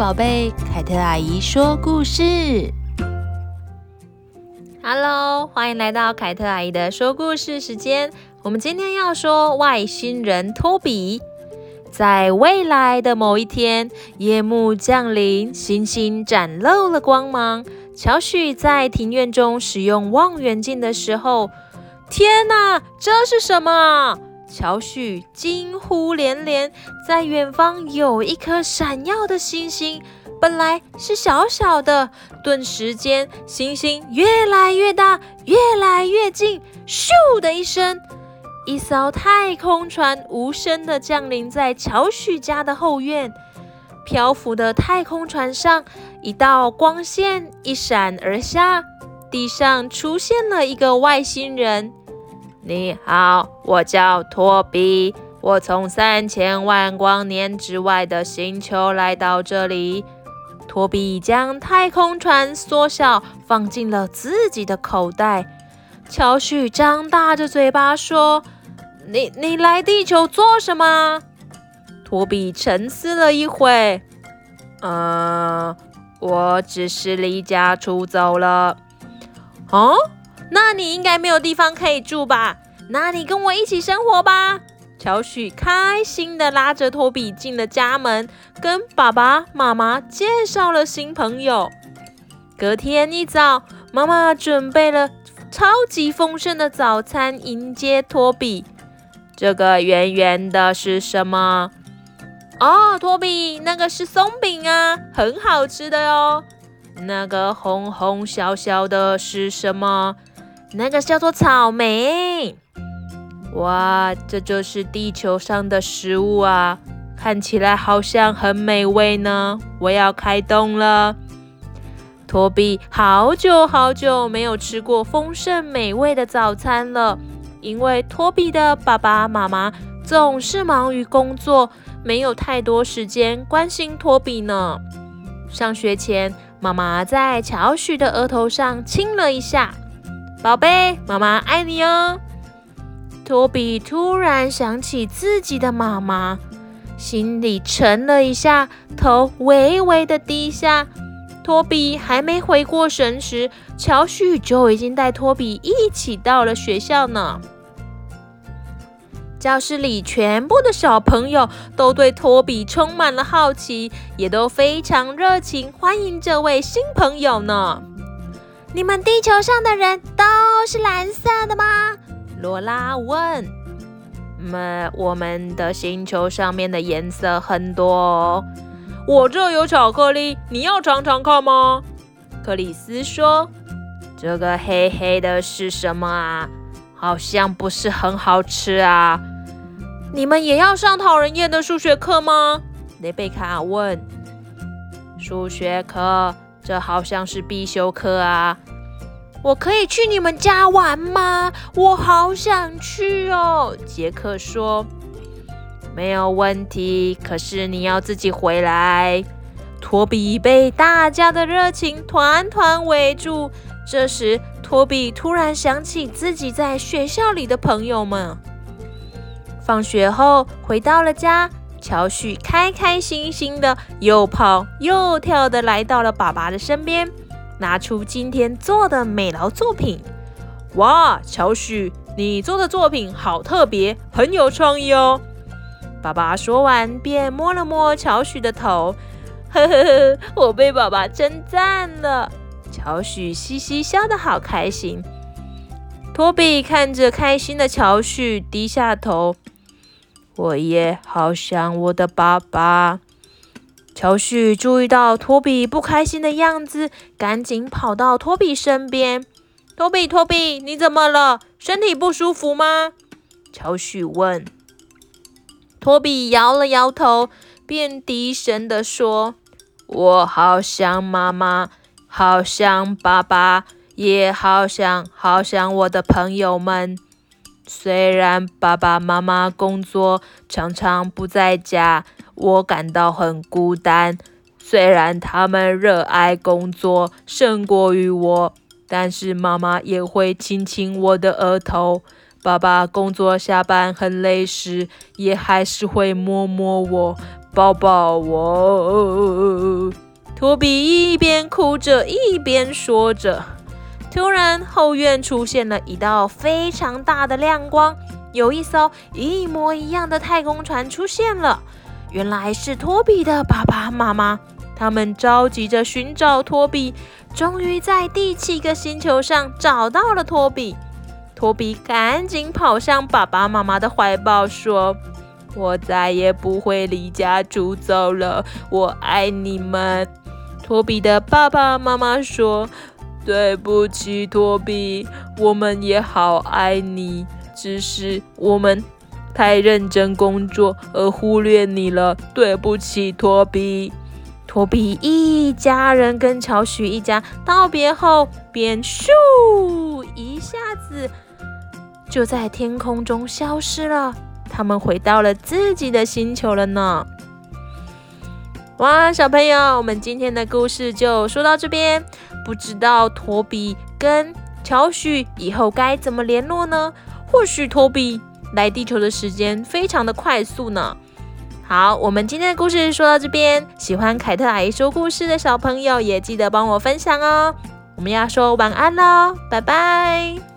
宝贝，凯特阿姨说故事。Hello，欢迎来到凯特阿姨的说故事时间。我们今天要说外星人托比。在未来的某一天，夜幕降临，星星展露了光芒。乔许在庭院中使用望远镜的时候，天哪，这是什么？乔许惊呼连连，在远方有一颗闪耀的星星，本来是小小的，顿时间星星越来越大，越来越近，咻的一声，一艘太空船无声的降临在乔许家的后院。漂浮的太空船上，一道光线一闪而下，地上出现了一个外星人。你好，我叫托比，我从三千万光年之外的星球来到这里。托比将太空船缩小，放进了自己的口袋。乔许张大着嘴巴说：“你你来地球做什么？”托比沉思了一会，嗯，我只是离家出走了。哦。那你应该没有地方可以住吧？那你跟我一起生活吧。乔许开心地拉着托比进了家门，跟爸爸妈妈介绍了新朋友。隔天一早，妈妈准备了超级丰盛的早餐迎接托比。这个圆圆的是什么？哦，托比，那个是松饼啊，很好吃的哟。那个红红小小的是什么？那个叫做草莓，哇，这就是地球上的食物啊，看起来好像很美味呢。我要开动了。托比好久好久没有吃过丰盛美味的早餐了，因为托比的爸爸妈妈总是忙于工作，没有太多时间关心托比呢。上学前，妈妈在乔许的额头上亲了一下。宝贝，妈妈爱你哦。托比突然想起自己的妈妈，心里沉了一下，头微微的低下。托比还没回过神时，乔许就已经带托比一起到了学校呢。教室里全部的小朋友都对托比充满了好奇，也都非常热情欢迎这位新朋友呢。你们地球上的人都是蓝色的吗？罗拉问。嗯，我们的星球上面的颜色很多哦。我这有巧克力，你要尝尝看吗？克里斯说。这个黑黑的是什么啊？好像不是很好吃啊。你们也要上讨人厌的数学课吗？雷贝卡问。数学课。这好像是必修课啊！我可以去你们家玩吗？我好想去哦。杰克说：“没有问题，可是你要自己回来。”托比被大家的热情团团围住。这时，托比突然想起自己在学校里的朋友们。放学后回到了家。乔许开开心心的又跑又跳的来到了爸爸的身边，拿出今天做的美劳作品。哇，乔许，你做的作品好特别，很有创意哦！爸爸说完便摸了摸乔许的头，呵呵呵，我被爸爸称赞了。乔许嘻嘻笑得好开心。托比看着开心的乔许，低下头。我也好想我的爸爸。乔许注意到托比不开心的样子，赶紧跑到托比身边。托比，托比，你怎么了？身体不舒服吗？乔许问。托比摇了摇头，便低声地说：“我好想妈妈，好想爸爸，也好想好想我的朋友们。”虽然爸爸妈妈工作常常不在家，我感到很孤单。虽然他们热爱工作胜过于我，但是妈妈也会亲亲我的额头。爸爸工作下班很累时，也还是会摸摸我，抱抱我。托比一边哭着一边说着。突然，后院出现了一道非常大的亮光，有一艘一模一样的太空船出现了。原来是托比的爸爸妈妈，他们着急着寻找托比，终于在第七个星球上找到了托比。托比赶紧跑向爸爸妈妈的怀抱，说：“我再也不会离家出走了，我爱你们。”托比的爸爸妈妈说：“对不起，托比，我们也好爱你，只是我们……”太认真工作而忽略你了，对不起，托比。托比一家人跟乔许一家道别后，便咻一下子就在天空中消失了。他们回到了自己的星球了呢。哇，小朋友，我们今天的故事就说到这边。不知道托比跟乔许以后该怎么联络呢？或许托比。来地球的时间非常的快速呢。好，我们今天的故事说到这边，喜欢凯特阿姨说故事的小朋友也记得帮我分享哦。我们要说晚安喽，拜拜。